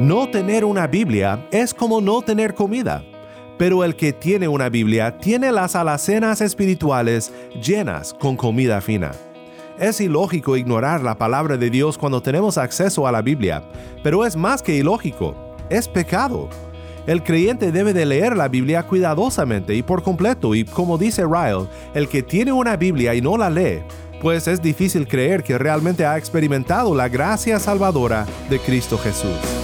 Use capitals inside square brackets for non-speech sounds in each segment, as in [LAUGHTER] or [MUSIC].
No tener una Biblia es como no tener comida, pero el que tiene una Biblia tiene las alacenas espirituales llenas con comida fina. Es ilógico ignorar la palabra de Dios cuando tenemos acceso a la Biblia, pero es más que ilógico, es pecado. El creyente debe de leer la Biblia cuidadosamente y por completo, y como dice Ryle, el que tiene una Biblia y no la lee, pues es difícil creer que realmente ha experimentado la gracia salvadora de Cristo Jesús.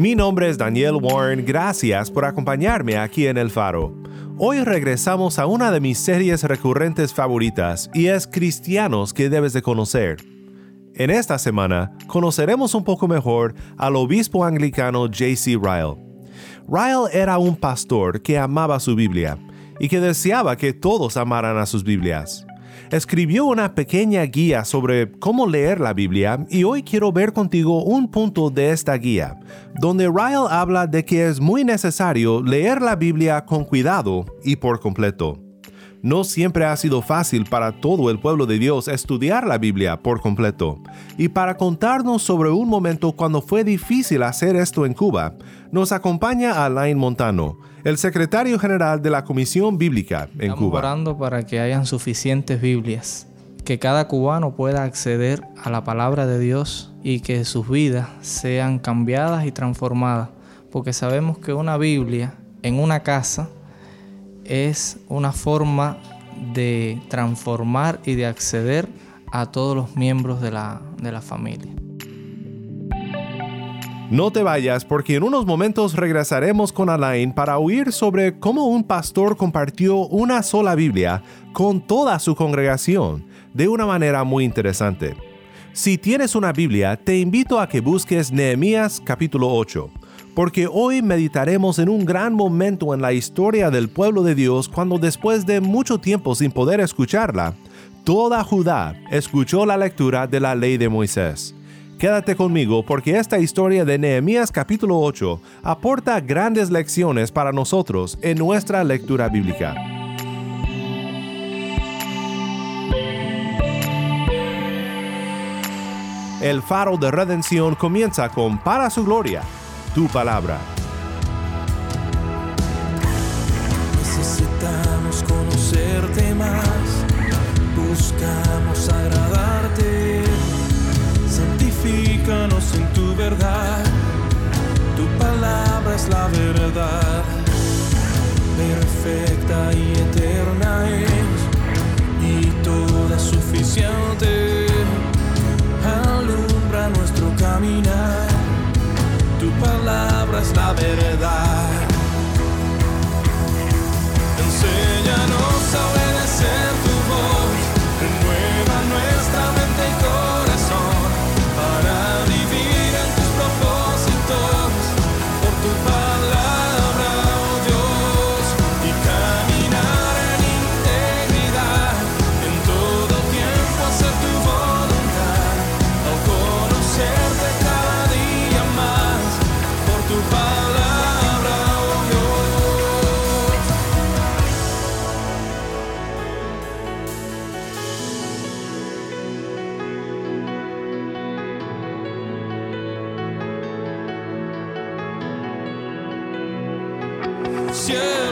Mi nombre es Daniel Warren, gracias por acompañarme aquí en El Faro. Hoy regresamos a una de mis series recurrentes favoritas y es Cristianos que debes de conocer. En esta semana conoceremos un poco mejor al obispo anglicano J.C. Ryle. Ryle era un pastor que amaba su Biblia y que deseaba que todos amaran a sus Biblias escribió una pequeña guía sobre cómo leer la Biblia y hoy quiero ver contigo un punto de esta guía, donde Ryle habla de que es muy necesario leer la Biblia con cuidado y por completo. No siempre ha sido fácil para todo el pueblo de Dios estudiar la Biblia por completo. Y para contarnos sobre un momento cuando fue difícil hacer esto en Cuba, nos acompaña Alain Montano, el secretario general de la Comisión Bíblica en Estamos Cuba. orando para que hayan suficientes Biblias, que cada cubano pueda acceder a la palabra de Dios y que sus vidas sean cambiadas y transformadas, porque sabemos que una Biblia en una casa es una forma de transformar y de acceder a todos los miembros de la, de la familia. No te vayas porque en unos momentos regresaremos con Alain para oír sobre cómo un pastor compartió una sola Biblia con toda su congregación de una manera muy interesante. Si tienes una Biblia, te invito a que busques Nehemías capítulo 8, porque hoy meditaremos en un gran momento en la historia del pueblo de Dios cuando después de mucho tiempo sin poder escucharla, toda Judá escuchó la lectura de la ley de Moisés. Quédate conmigo porque esta historia de Nehemías capítulo 8 aporta grandes lecciones para nosotros en nuestra lectura bíblica. El faro de redención comienza con Para su gloria, tu palabra. Necesitamos conocerte más, buscamos agradarte, en tu verdad, tu palabra es la verdad, perfecta y eterna es, y toda suficiente, alumbra nuestro caminar, tu palabra es la verdad. Enséñanos a obedecer je.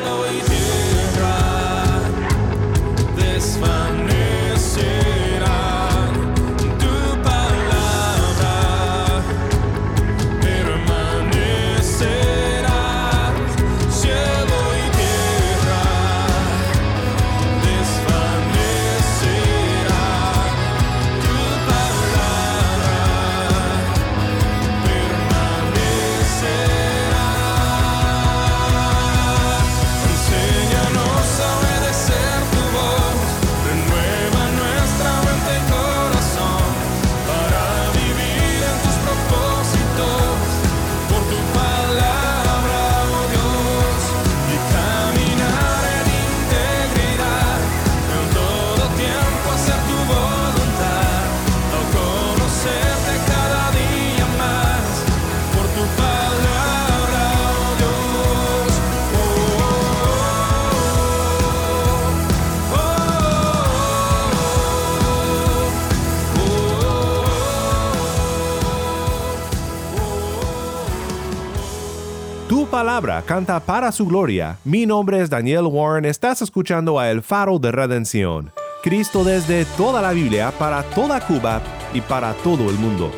Palabra canta para su gloria. Mi nombre es Daniel Warren, estás escuchando a El Faro de Redención. Cristo desde toda la Biblia, para toda Cuba y para todo el mundo.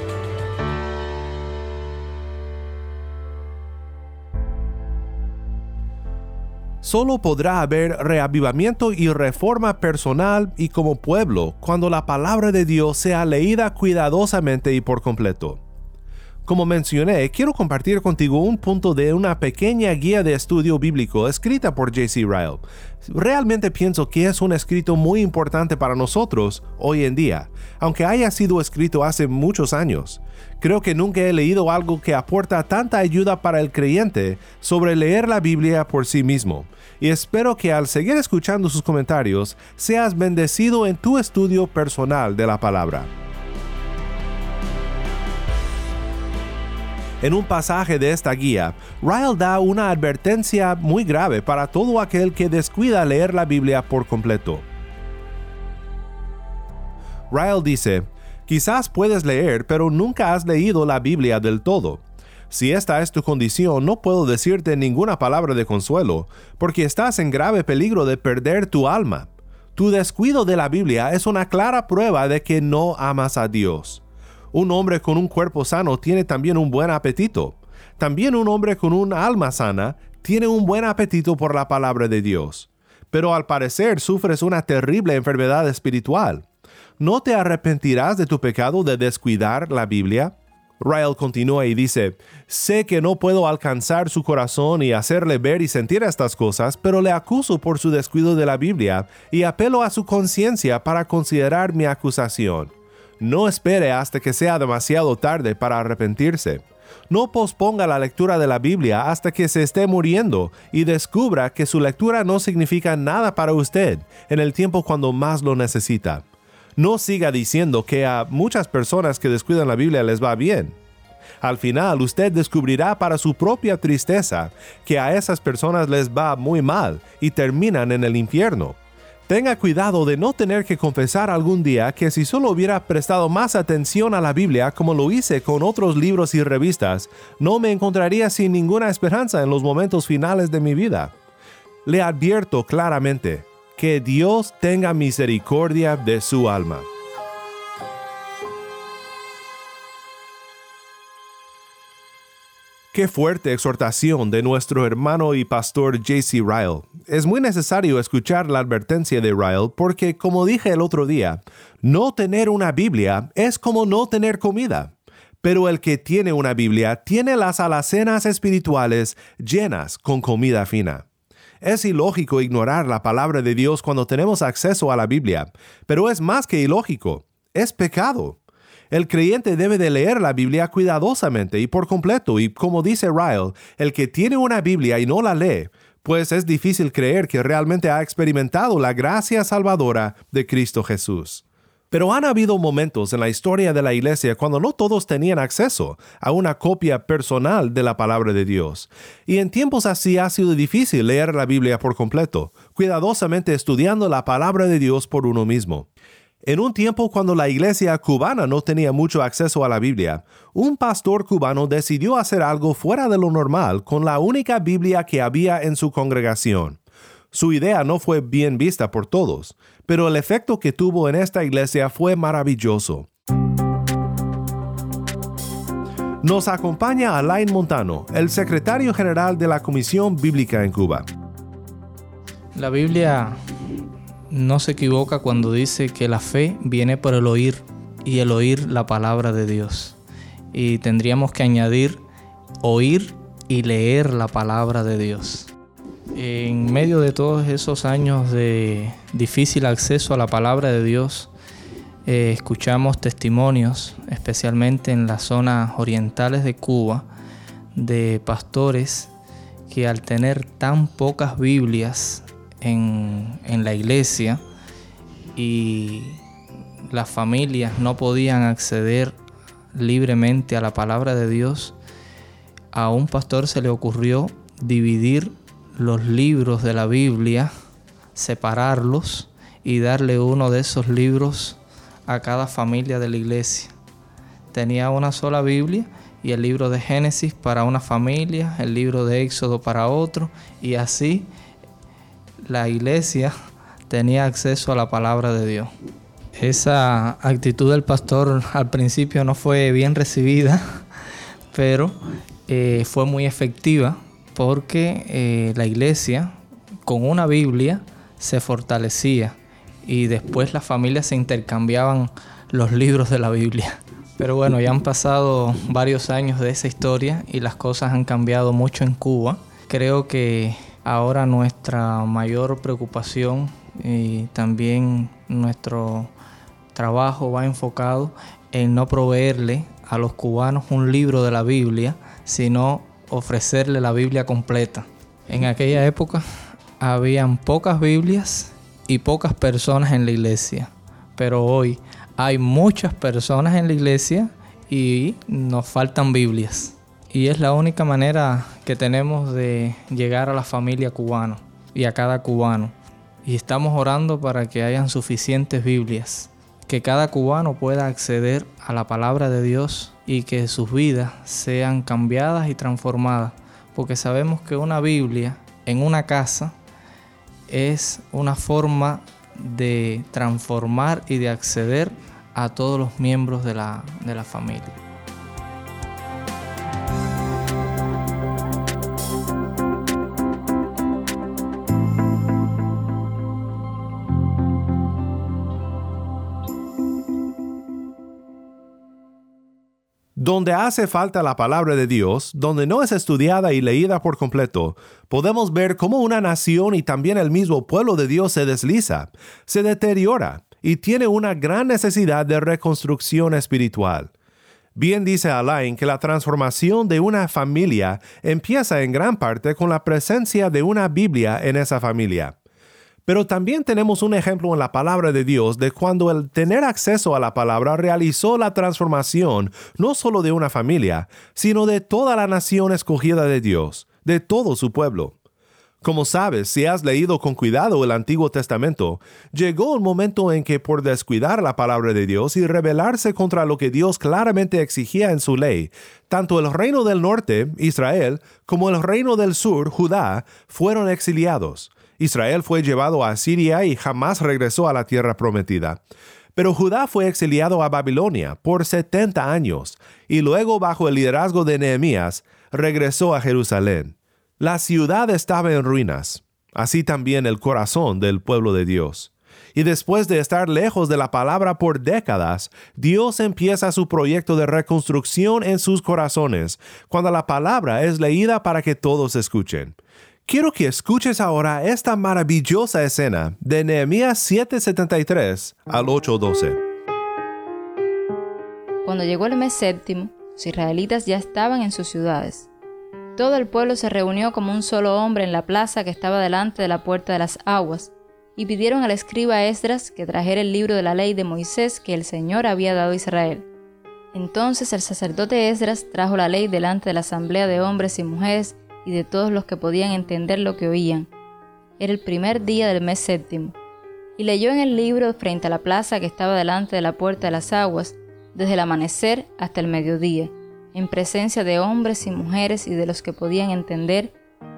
Solo podrá haber reavivamiento y reforma personal y como pueblo cuando la palabra de Dios sea leída cuidadosamente y por completo. Como mencioné, quiero compartir contigo un punto de una pequeña guía de estudio bíblico escrita por J.C. Ryle. Realmente pienso que es un escrito muy importante para nosotros hoy en día, aunque haya sido escrito hace muchos años. Creo que nunca he leído algo que aporta tanta ayuda para el creyente sobre leer la Biblia por sí mismo, y espero que al seguir escuchando sus comentarios seas bendecido en tu estudio personal de la palabra. En un pasaje de esta guía, Ryle da una advertencia muy grave para todo aquel que descuida leer la Biblia por completo. Ryle dice, quizás puedes leer, pero nunca has leído la Biblia del todo. Si esta es tu condición, no puedo decirte ninguna palabra de consuelo, porque estás en grave peligro de perder tu alma. Tu descuido de la Biblia es una clara prueba de que no amas a Dios. Un hombre con un cuerpo sano tiene también un buen apetito. También un hombre con un alma sana tiene un buen apetito por la palabra de Dios. Pero al parecer sufres una terrible enfermedad espiritual. ¿No te arrepentirás de tu pecado de descuidar la Biblia? Ryle continúa y dice, sé que no puedo alcanzar su corazón y hacerle ver y sentir estas cosas, pero le acuso por su descuido de la Biblia y apelo a su conciencia para considerar mi acusación. No espere hasta que sea demasiado tarde para arrepentirse. No posponga la lectura de la Biblia hasta que se esté muriendo y descubra que su lectura no significa nada para usted en el tiempo cuando más lo necesita. No siga diciendo que a muchas personas que descuidan la Biblia les va bien. Al final usted descubrirá para su propia tristeza que a esas personas les va muy mal y terminan en el infierno. Tenga cuidado de no tener que confesar algún día que si solo hubiera prestado más atención a la Biblia como lo hice con otros libros y revistas, no me encontraría sin ninguna esperanza en los momentos finales de mi vida. Le advierto claramente que Dios tenga misericordia de su alma. Qué fuerte exhortación de nuestro hermano y pastor J.C. Ryle. Es muy necesario escuchar la advertencia de Ryle porque, como dije el otro día, no tener una Biblia es como no tener comida. Pero el que tiene una Biblia tiene las alacenas espirituales llenas con comida fina. Es ilógico ignorar la palabra de Dios cuando tenemos acceso a la Biblia, pero es más que ilógico, es pecado. El creyente debe de leer la Biblia cuidadosamente y por completo, y como dice Ryle, el que tiene una Biblia y no la lee, pues es difícil creer que realmente ha experimentado la gracia salvadora de Cristo Jesús. Pero han habido momentos en la historia de la iglesia cuando no todos tenían acceso a una copia personal de la palabra de Dios. Y en tiempos así ha sido difícil leer la Biblia por completo, cuidadosamente estudiando la palabra de Dios por uno mismo. En un tiempo cuando la iglesia cubana no tenía mucho acceso a la Biblia, un pastor cubano decidió hacer algo fuera de lo normal con la única Biblia que había en su congregación. Su idea no fue bien vista por todos, pero el efecto que tuvo en esta iglesia fue maravilloso. Nos acompaña Alain Montano, el secretario general de la Comisión Bíblica en Cuba. La Biblia no se equivoca cuando dice que la fe viene por el oír y el oír la palabra de Dios. Y tendríamos que añadir oír y leer la palabra de Dios. En medio de todos esos años de difícil acceso a la palabra de Dios, eh, escuchamos testimonios, especialmente en las zonas orientales de Cuba, de pastores que al tener tan pocas Biblias en, la iglesia y las familias no podían acceder libremente a la palabra de Dios, a un pastor se le ocurrió dividir los libros de la Biblia, separarlos y darle uno de esos libros a cada familia de la iglesia. Tenía una sola Biblia y el libro de Génesis para una familia, el libro de Éxodo para otro, y así la iglesia tenía acceso a la palabra de Dios. Esa actitud del pastor al principio no fue bien recibida, [LAUGHS] pero eh, fue muy efectiva porque eh, la iglesia con una Biblia se fortalecía y después las familias se intercambiaban los libros de la Biblia. Pero bueno, ya han pasado varios años de esa historia y las cosas han cambiado mucho en Cuba. Creo que ahora nuestra mayor preocupación y también nuestro trabajo va enfocado en no proveerle a los cubanos un libro de la Biblia, sino ofrecerle la Biblia completa. En aquella época habían pocas Biblias y pocas personas en la iglesia, pero hoy hay muchas personas en la iglesia y nos faltan Biblias. Y es la única manera que tenemos de llegar a la familia cubana y a cada cubano. Y estamos orando para que hayan suficientes Biblias, que cada cubano pueda acceder a la palabra de Dios y que sus vidas sean cambiadas y transformadas. Porque sabemos que una Biblia en una casa es una forma de transformar y de acceder a todos los miembros de la, de la familia. Donde hace falta la palabra de Dios, donde no es estudiada y leída por completo, podemos ver cómo una nación y también el mismo pueblo de Dios se desliza, se deteriora y tiene una gran necesidad de reconstrucción espiritual. Bien dice Alain que la transformación de una familia empieza en gran parte con la presencia de una Biblia en esa familia. Pero también tenemos un ejemplo en la palabra de Dios de cuando el tener acceso a la palabra realizó la transformación no solo de una familia, sino de toda la nación escogida de Dios, de todo su pueblo. Como sabes, si has leído con cuidado el Antiguo Testamento, llegó un momento en que por descuidar la palabra de Dios y rebelarse contra lo que Dios claramente exigía en su ley, tanto el reino del norte, Israel, como el reino del sur, Judá, fueron exiliados. Israel fue llevado a Siria y jamás regresó a la tierra prometida. Pero Judá fue exiliado a Babilonia por 70 años y luego bajo el liderazgo de Nehemías regresó a Jerusalén. La ciudad estaba en ruinas, así también el corazón del pueblo de Dios. Y después de estar lejos de la palabra por décadas, Dios empieza su proyecto de reconstrucción en sus corazones, cuando la palabra es leída para que todos escuchen. Quiero que escuches ahora esta maravillosa escena de Nehemías 7:73 al 8:12. Cuando llegó el mes séptimo, los israelitas ya estaban en sus ciudades todo el pueblo se reunió como un solo hombre en la plaza que estaba delante de la puerta de las aguas, y pidieron al escriba Esdras que trajera el libro de la ley de Moisés que el Señor había dado a Israel. Entonces el sacerdote Esdras trajo la ley delante de la asamblea de hombres y mujeres y de todos los que podían entender lo que oían. Era el primer día del mes séptimo. Y leyó en el libro frente a la plaza que estaba delante de la puerta de las aguas, desde el amanecer hasta el mediodía en presencia de hombres y mujeres y de los que podían entender,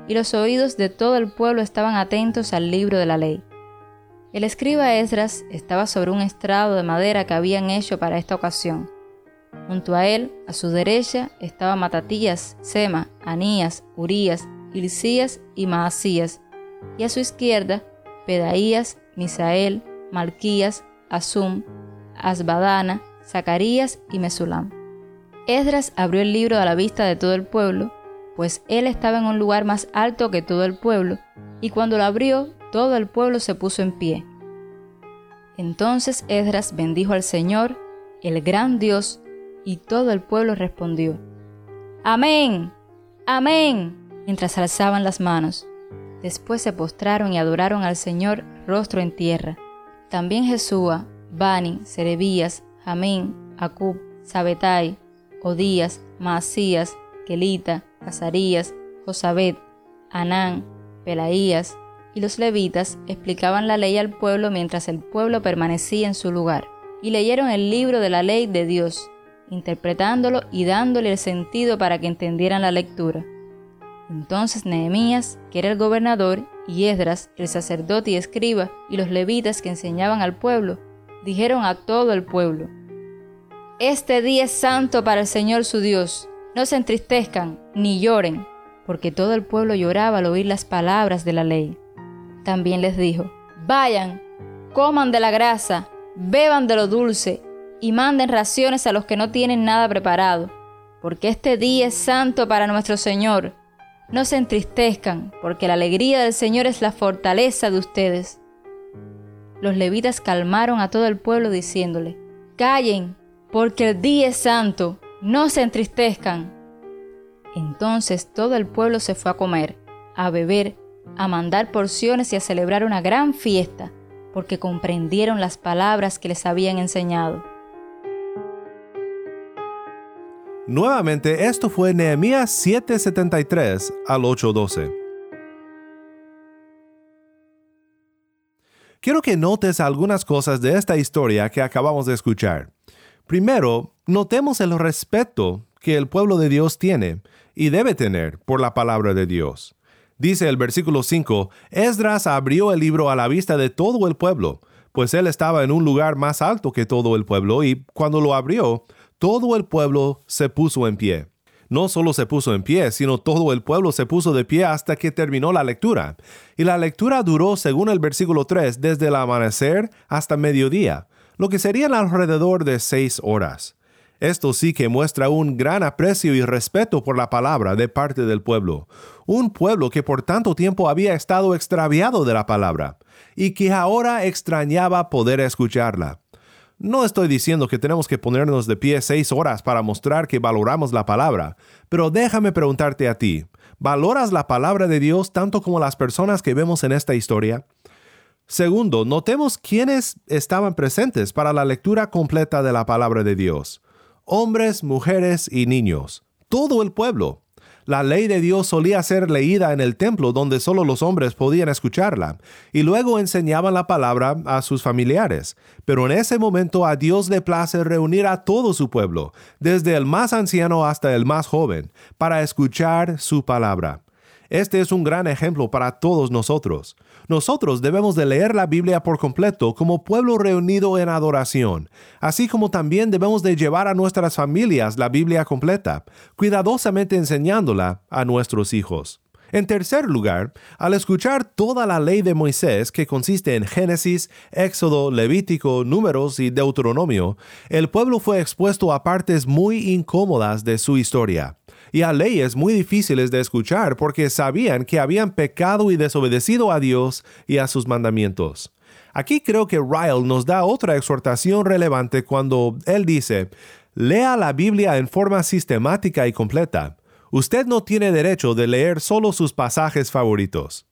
y los oídos de todo el pueblo estaban atentos al libro de la ley. El escriba Esdras estaba sobre un estrado de madera que habían hecho para esta ocasión. Junto a él, a su derecha, estaban Matatías, Sema, Anías, Urías, Hilcías y Maasías, y a su izquierda, Pedaías, Misael, Malquías, Asum, Asbadana, Zacarías y Mesulam. Esdras abrió el libro a la vista de todo el pueblo, pues él estaba en un lugar más alto que todo el pueblo, y cuando lo abrió, todo el pueblo se puso en pie. Entonces Esdras bendijo al Señor, el gran Dios, y todo el pueblo respondió, Amén, amén, mientras alzaban las manos. Después se postraron y adoraron al Señor rostro en tierra. También Jesúa, Bani, Serebías, Jamín, Acub, Sabetai, Odías, Maasías, Kelita, Azarías, Josabet, Anán, Pelaías y los levitas explicaban la ley al pueblo mientras el pueblo permanecía en su lugar, y leyeron el libro de la ley de Dios. Interpretándolo y dándole el sentido para que entendieran la lectura. Entonces Nehemías, que era el gobernador, y Esdras, el sacerdote y escriba, y los levitas que enseñaban al pueblo, dijeron a todo el pueblo, Este día es santo para el Señor su Dios, no se entristezcan ni lloren, porque todo el pueblo lloraba al oír las palabras de la ley. También les dijo, Vayan, coman de la grasa, beban de lo dulce, y manden raciones a los que no tienen nada preparado, porque este día es santo para nuestro Señor. No se entristezcan, porque la alegría del Señor es la fortaleza de ustedes. Los levitas calmaron a todo el pueblo diciéndole, Callen, porque el día es santo, no se entristezcan. Entonces todo el pueblo se fue a comer, a beber, a mandar porciones y a celebrar una gran fiesta, porque comprendieron las palabras que les habían enseñado. Nuevamente, esto fue Nehemías 7:73 al 8:12. Quiero que notes algunas cosas de esta historia que acabamos de escuchar. Primero, notemos el respeto que el pueblo de Dios tiene y debe tener por la palabra de Dios. Dice el versículo 5, Esdras abrió el libro a la vista de todo el pueblo, pues él estaba en un lugar más alto que todo el pueblo, y cuando lo abrió, todo el pueblo se puso en pie. No solo se puso en pie, sino todo el pueblo se puso de pie hasta que terminó la lectura. Y la lectura duró, según el versículo 3, desde el amanecer hasta mediodía, lo que serían alrededor de seis horas. Esto sí que muestra un gran aprecio y respeto por la palabra de parte del pueblo, un pueblo que por tanto tiempo había estado extraviado de la palabra, y que ahora extrañaba poder escucharla. No estoy diciendo que tenemos que ponernos de pie seis horas para mostrar que valoramos la palabra, pero déjame preguntarte a ti, ¿valoras la palabra de Dios tanto como las personas que vemos en esta historia? Segundo, notemos quiénes estaban presentes para la lectura completa de la palabra de Dios. Hombres, mujeres y niños. Todo el pueblo. La ley de Dios solía ser leída en el templo donde solo los hombres podían escucharla, y luego enseñaban la palabra a sus familiares. Pero en ese momento a Dios le place reunir a todo su pueblo, desde el más anciano hasta el más joven, para escuchar su palabra. Este es un gran ejemplo para todos nosotros. Nosotros debemos de leer la Biblia por completo como pueblo reunido en adoración, así como también debemos de llevar a nuestras familias la Biblia completa, cuidadosamente enseñándola a nuestros hijos. En tercer lugar, al escuchar toda la ley de Moisés, que consiste en Génesis, Éxodo, Levítico, Números y Deuteronomio, el pueblo fue expuesto a partes muy incómodas de su historia y a leyes muy difíciles de escuchar porque sabían que habían pecado y desobedecido a Dios y a sus mandamientos. Aquí creo que Ryle nos da otra exhortación relevante cuando él dice, lea la Biblia en forma sistemática y completa. Usted no tiene derecho de leer solo sus pasajes favoritos.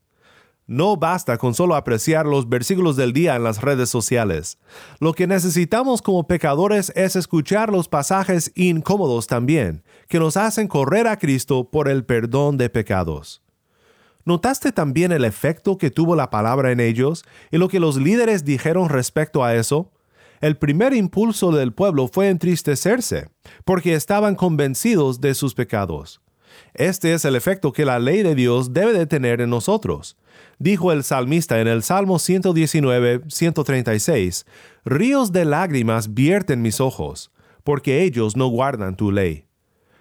No basta con solo apreciar los versículos del día en las redes sociales. Lo que necesitamos como pecadores es escuchar los pasajes incómodos también, que nos hacen correr a Cristo por el perdón de pecados. ¿Notaste también el efecto que tuvo la palabra en ellos y lo que los líderes dijeron respecto a eso? El primer impulso del pueblo fue entristecerse, porque estaban convencidos de sus pecados. Este es el efecto que la ley de Dios debe de tener en nosotros. Dijo el salmista en el Salmo 119, 136, Ríos de lágrimas vierten mis ojos, porque ellos no guardan tu ley.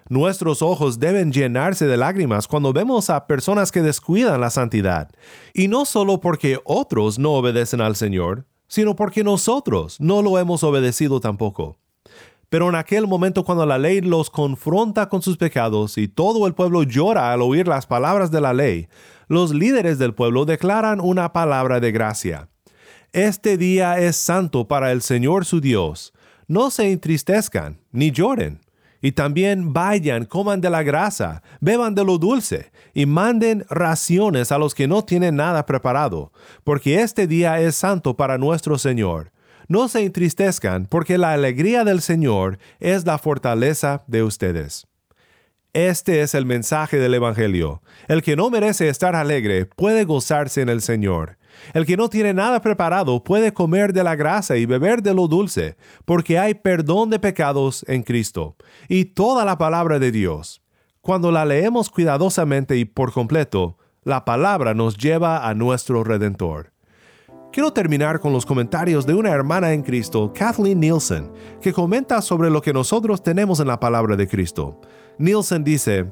Nuestros ojos deben llenarse de lágrimas cuando vemos a personas que descuidan la santidad, y no solo porque otros no obedecen al Señor, sino porque nosotros no lo hemos obedecido tampoco. Pero en aquel momento cuando la ley los confronta con sus pecados y todo el pueblo llora al oír las palabras de la ley, los líderes del pueblo declaran una palabra de gracia. Este día es santo para el Señor su Dios. No se entristezcan ni lloren. Y también vayan, coman de la grasa, beban de lo dulce, y manden raciones a los que no tienen nada preparado, porque este día es santo para nuestro Señor. No se entristezcan, porque la alegría del Señor es la fortaleza de ustedes. Este es el mensaje del Evangelio. El que no merece estar alegre puede gozarse en el Señor. El que no tiene nada preparado puede comer de la grasa y beber de lo dulce, porque hay perdón de pecados en Cristo, y toda la palabra de Dios. Cuando la leemos cuidadosamente y por completo, la palabra nos lleva a nuestro Redentor. Quiero terminar con los comentarios de una hermana en Cristo, Kathleen Nielsen, que comenta sobre lo que nosotros tenemos en la palabra de Cristo. Nielsen dice,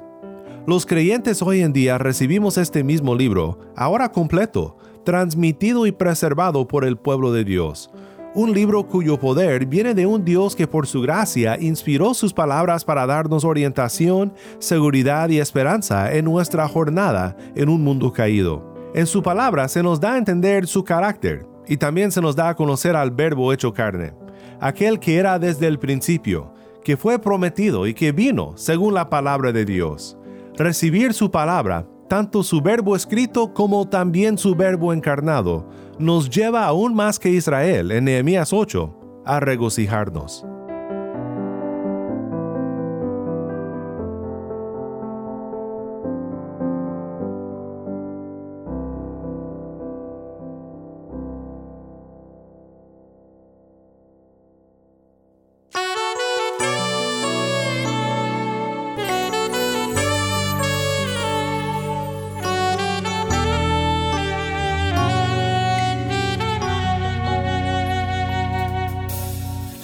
Los creyentes hoy en día recibimos este mismo libro, ahora completo, transmitido y preservado por el pueblo de Dios. Un libro cuyo poder viene de un Dios que por su gracia inspiró sus palabras para darnos orientación, seguridad y esperanza en nuestra jornada en un mundo caído. En su palabra se nos da a entender su carácter y también se nos da a conocer al Verbo hecho carne, aquel que era desde el principio, que fue prometido y que vino según la palabra de Dios. Recibir su palabra, tanto su verbo escrito como también su verbo encarnado, nos lleva aún más que Israel en Nehemías 8 a regocijarnos.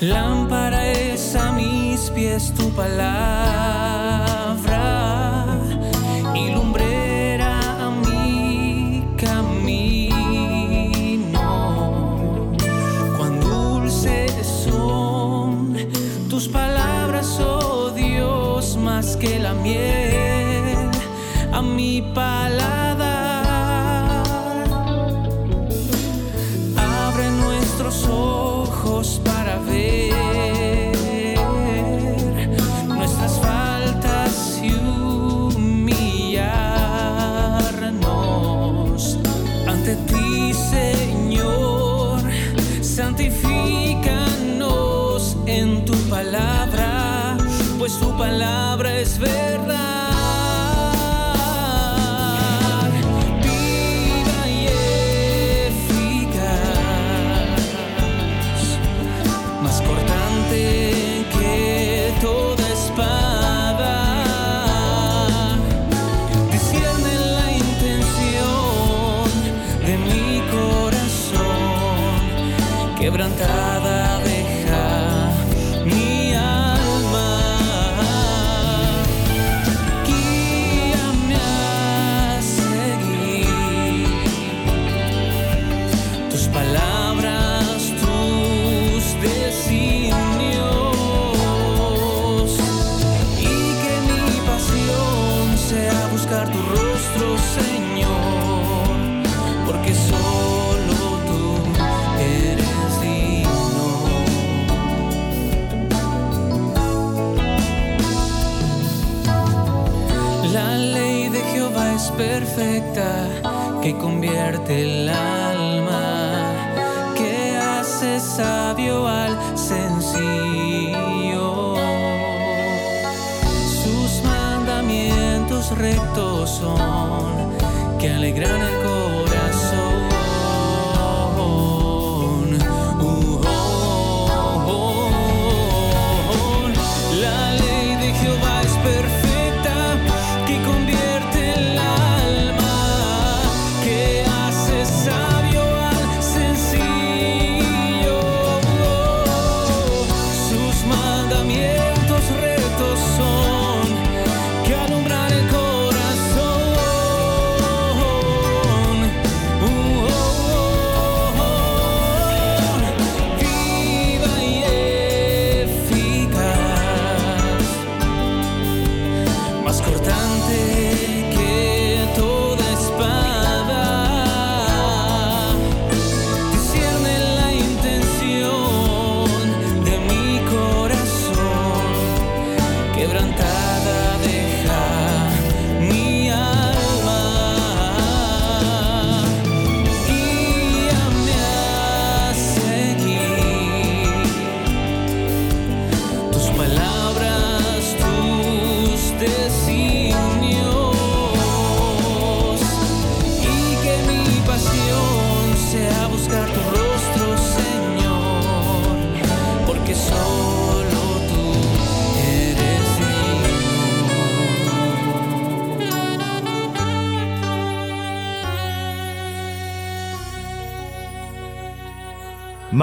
Lámpara es a mis pies tu palabra y lumbrera a mi camino. Cuán dulces son tus palabras, oh Dios, más que la miel a mi paladar. Abre nuestros ojos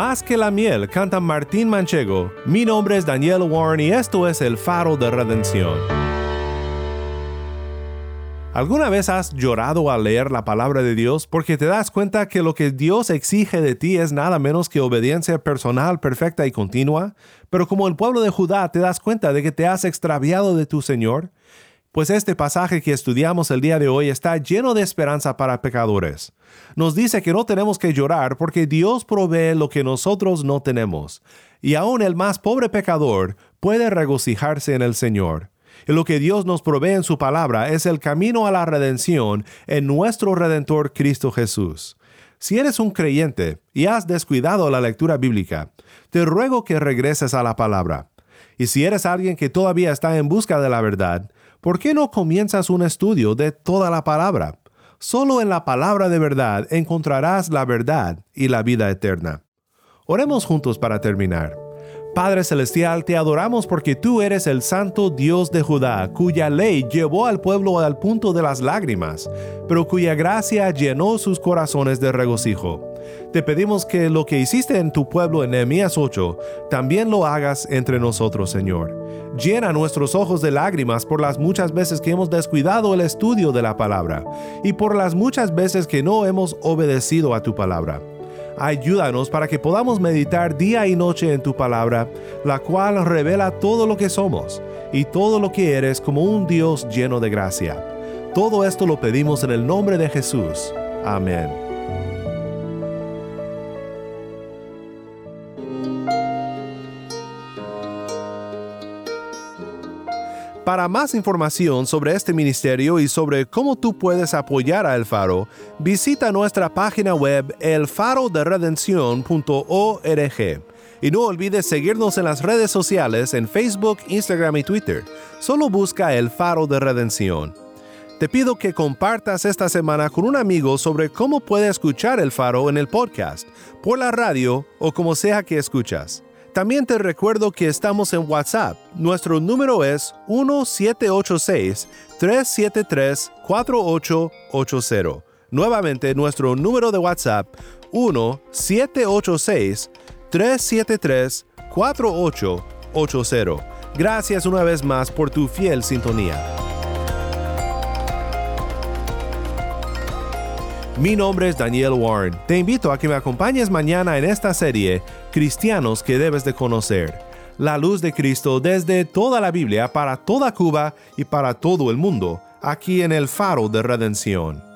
Más que la miel canta Martín Manchego. Mi nombre es Daniel Warren y esto es El Faro de Redención. ¿Alguna vez has llorado al leer la palabra de Dios porque te das cuenta que lo que Dios exige de ti es nada menos que obediencia personal perfecta y continua? Pero como el pueblo de Judá te das cuenta de que te has extraviado de tu Señor? Pues este pasaje que estudiamos el día de hoy está lleno de esperanza para pecadores. Nos dice que no tenemos que llorar porque Dios provee lo que nosotros no tenemos, y aún el más pobre pecador puede regocijarse en el Señor. Y lo que Dios nos provee en su palabra es el camino a la redención en nuestro Redentor Cristo Jesús. Si eres un creyente y has descuidado la lectura bíblica, te ruego que regreses a la palabra. Y si eres alguien que todavía está en busca de la verdad, ¿por qué no comienzas un estudio de toda la palabra? Solo en la palabra de verdad encontrarás la verdad y la vida eterna. Oremos juntos para terminar. Padre Celestial, te adoramos porque tú eres el santo Dios de Judá, cuya ley llevó al pueblo al punto de las lágrimas, pero cuya gracia llenó sus corazones de regocijo. Te pedimos que lo que hiciste en tu pueblo en Nehemías 8, también lo hagas entre nosotros, Señor. Llena nuestros ojos de lágrimas por las muchas veces que hemos descuidado el estudio de la palabra y por las muchas veces que no hemos obedecido a tu palabra. Ayúdanos para que podamos meditar día y noche en tu palabra, la cual revela todo lo que somos y todo lo que eres como un Dios lleno de gracia. Todo esto lo pedimos en el nombre de Jesús. Amén. Para más información sobre este ministerio y sobre cómo tú puedes apoyar a El Faro, visita nuestra página web elfaroderedención.org. Y no olvides seguirnos en las redes sociales en Facebook, Instagram y Twitter. Solo busca El Faro de Redención. Te pido que compartas esta semana con un amigo sobre cómo puede escuchar El Faro en el podcast, por la radio o como sea que escuchas. También te recuerdo que estamos en WhatsApp. Nuestro número es 1786-373-4880. Nuevamente, nuestro número de WhatsApp 1-786-373-4880. Gracias una vez más por tu fiel sintonía. Mi nombre es Daniel Warren. Te invito a que me acompañes mañana en esta serie Cristianos que debes de conocer. La luz de Cristo desde toda la Biblia para toda Cuba y para todo el mundo, aquí en el faro de redención.